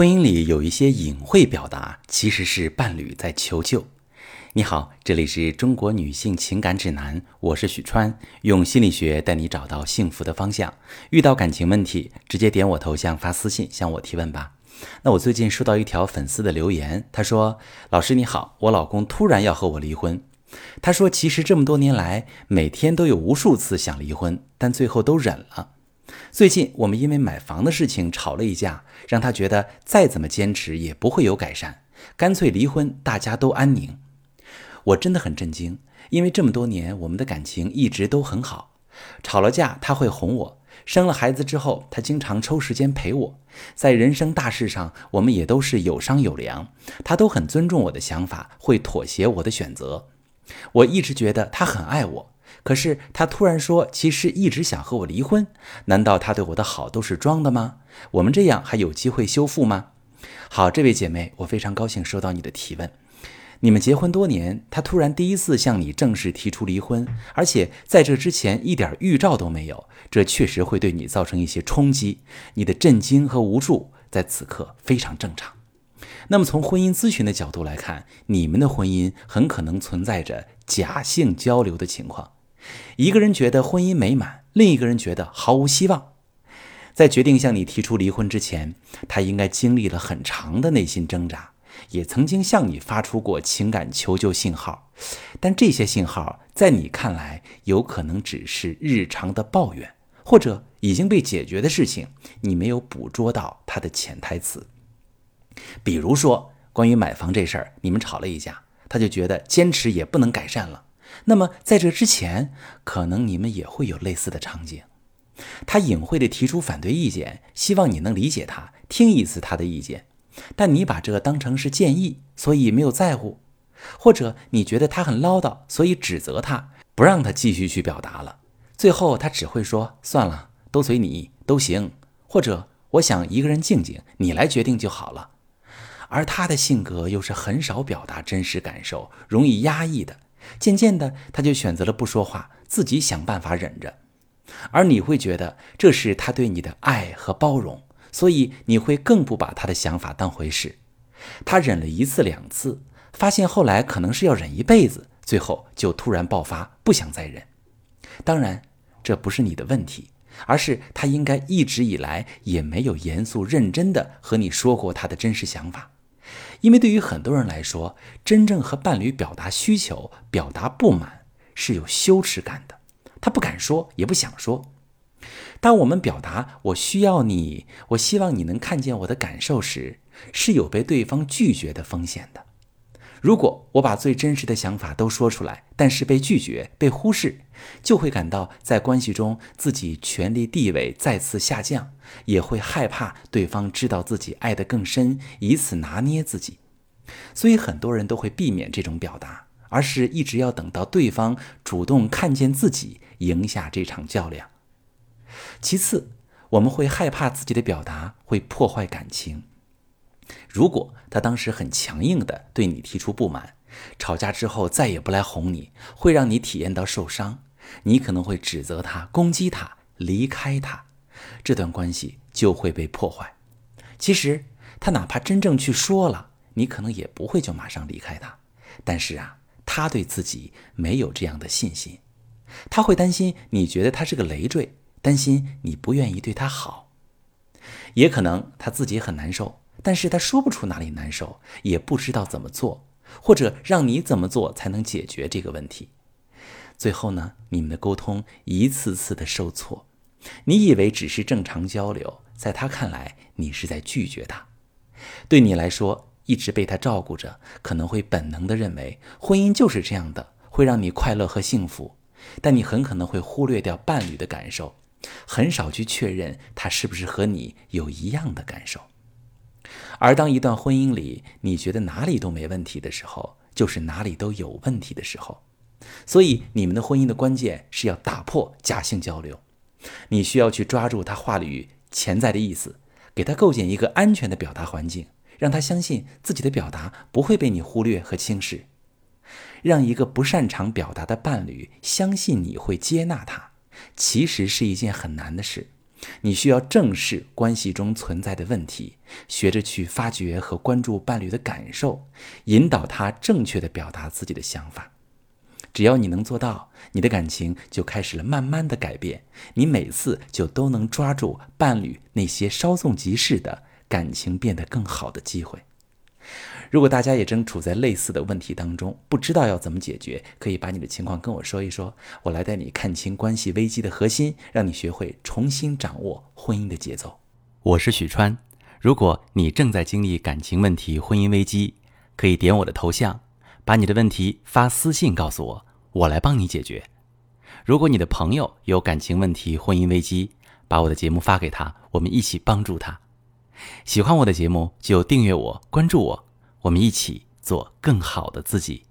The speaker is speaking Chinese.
婚姻里有一些隐晦表达，其实是伴侣在求救。你好，这里是中国女性情感指南，我是许川，用心理学带你找到幸福的方向。遇到感情问题，直接点我头像发私信向我提问吧。那我最近收到一条粉丝的留言，他说：“老师你好，我老公突然要和我离婚。他说其实这么多年来，每天都有无数次想离婚，但最后都忍了。”最近我们因为买房的事情吵了一架，让他觉得再怎么坚持也不会有改善，干脆离婚，大家都安宁。我真的很震惊，因为这么多年我们的感情一直都很好，吵了架他会哄我，生了孩子之后他经常抽时间陪我，在人生大事上我们也都是有商有量，他都很尊重我的想法，会妥协我的选择。我一直觉得他很爱我。可是他突然说，其实一直想和我离婚，难道他对我的好都是装的吗？我们这样还有机会修复吗？好，这位姐妹，我非常高兴收到你的提问。你们结婚多年，他突然第一次向你正式提出离婚，而且在这之前一点预兆都没有，这确实会对你造成一些冲击。你的震惊和无助在此刻非常正常。那么从婚姻咨询的角度来看，你们的婚姻很可能存在着假性交流的情况。一个人觉得婚姻美满，另一个人觉得毫无希望。在决定向你提出离婚之前，他应该经历了很长的内心挣扎，也曾经向你发出过情感求救信号。但这些信号在你看来，有可能只是日常的抱怨，或者已经被解决的事情，你没有捕捉到他的潜台词。比如说，关于买房这事儿，你们吵了一架，他就觉得坚持也不能改善了。那么，在这之前，可能你们也会有类似的场景。他隐晦地提出反对意见，希望你能理解他，听一次他的意见。但你把这当成是建议，所以没有在乎；或者你觉得他很唠叨，所以指责他，不让他继续去表达了。最后，他只会说：“算了，都随你，都行。”或者“我想一个人静静，你来决定就好了。”而他的性格又是很少表达真实感受，容易压抑的。渐渐的，他就选择了不说话，自己想办法忍着。而你会觉得这是他对你的爱和包容，所以你会更不把他的想法当回事。他忍了一次两次，发现后来可能是要忍一辈子，最后就突然爆发，不想再忍。当然，这不是你的问题，而是他应该一直以来也没有严肃认真的和你说过他的真实想法。因为对于很多人来说，真正和伴侣表达需求、表达不满是有羞耻感的，他不敢说，也不想说。当我们表达“我需要你，我希望你能看见我的感受”时，是有被对方拒绝的风险的。如果我把最真实的想法都说出来，但是被拒绝、被忽视，就会感到在关系中自己权力地位再次下降，也会害怕对方知道自己爱得更深，以此拿捏自己。所以很多人都会避免这种表达，而是一直要等到对方主动看见自己，赢下这场较量。其次，我们会害怕自己的表达会破坏感情。如果他当时很强硬的对你提出不满，吵架之后再也不来哄你，会让你体验到受伤，你可能会指责他、攻击他、离开他，这段关系就会被破坏。其实他哪怕真正去说了，你可能也不会就马上离开他。但是啊，他对自己没有这样的信心，他会担心你觉得他是个累赘，担心你不愿意对他好，也可能他自己很难受。但是他说不出哪里难受，也不知道怎么做，或者让你怎么做才能解决这个问题。最后呢，你们的沟通一次次的受挫。你以为只是正常交流，在他看来，你是在拒绝他。对你来说，一直被他照顾着，可能会本能的认为婚姻就是这样的，会让你快乐和幸福。但你很可能会忽略掉伴侣的感受，很少去确认他是不是和你有一样的感受。而当一段婚姻里你觉得哪里都没问题的时候，就是哪里都有问题的时候。所以，你们的婚姻的关键是要打破假性交流。你需要去抓住他话里潜在的意思，给他构建一个安全的表达环境，让他相信自己的表达不会被你忽略和轻视。让一个不擅长表达的伴侣相信你会接纳他，其实是一件很难的事。你需要正视关系中存在的问题，学着去发掘和关注伴侣的感受，引导他正确的表达自己的想法。只要你能做到，你的感情就开始了慢慢的改变。你每次就都能抓住伴侣那些稍纵即逝的感情变得更好的机会。如果大家也正处在类似的问题当中，不知道要怎么解决，可以把你的情况跟我说一说，我来带你看清关系危机的核心，让你学会重新掌握婚姻的节奏。我是许川，如果你正在经历感情问题、婚姻危机，可以点我的头像，把你的问题发私信告诉我，我来帮你解决。如果你的朋友有感情问题、婚姻危机，把我的节目发给他，我们一起帮助他。喜欢我的节目就订阅我、关注我。我们一起做更好的自己。